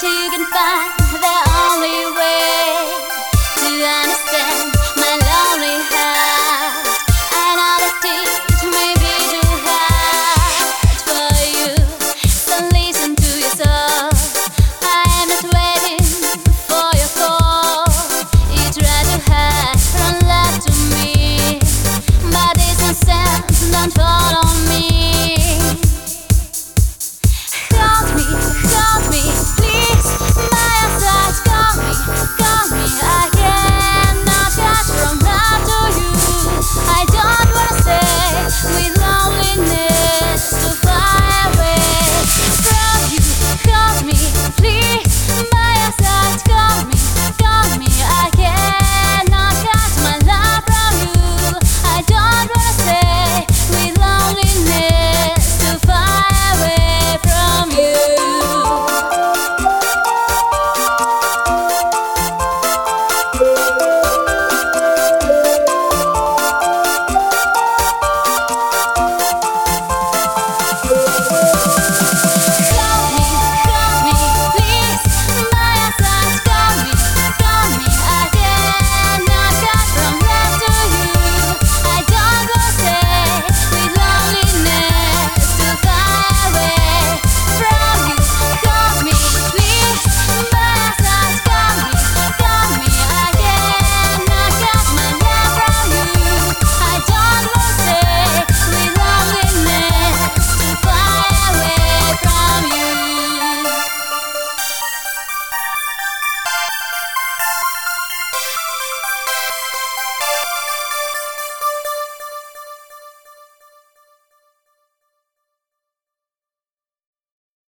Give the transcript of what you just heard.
till you can find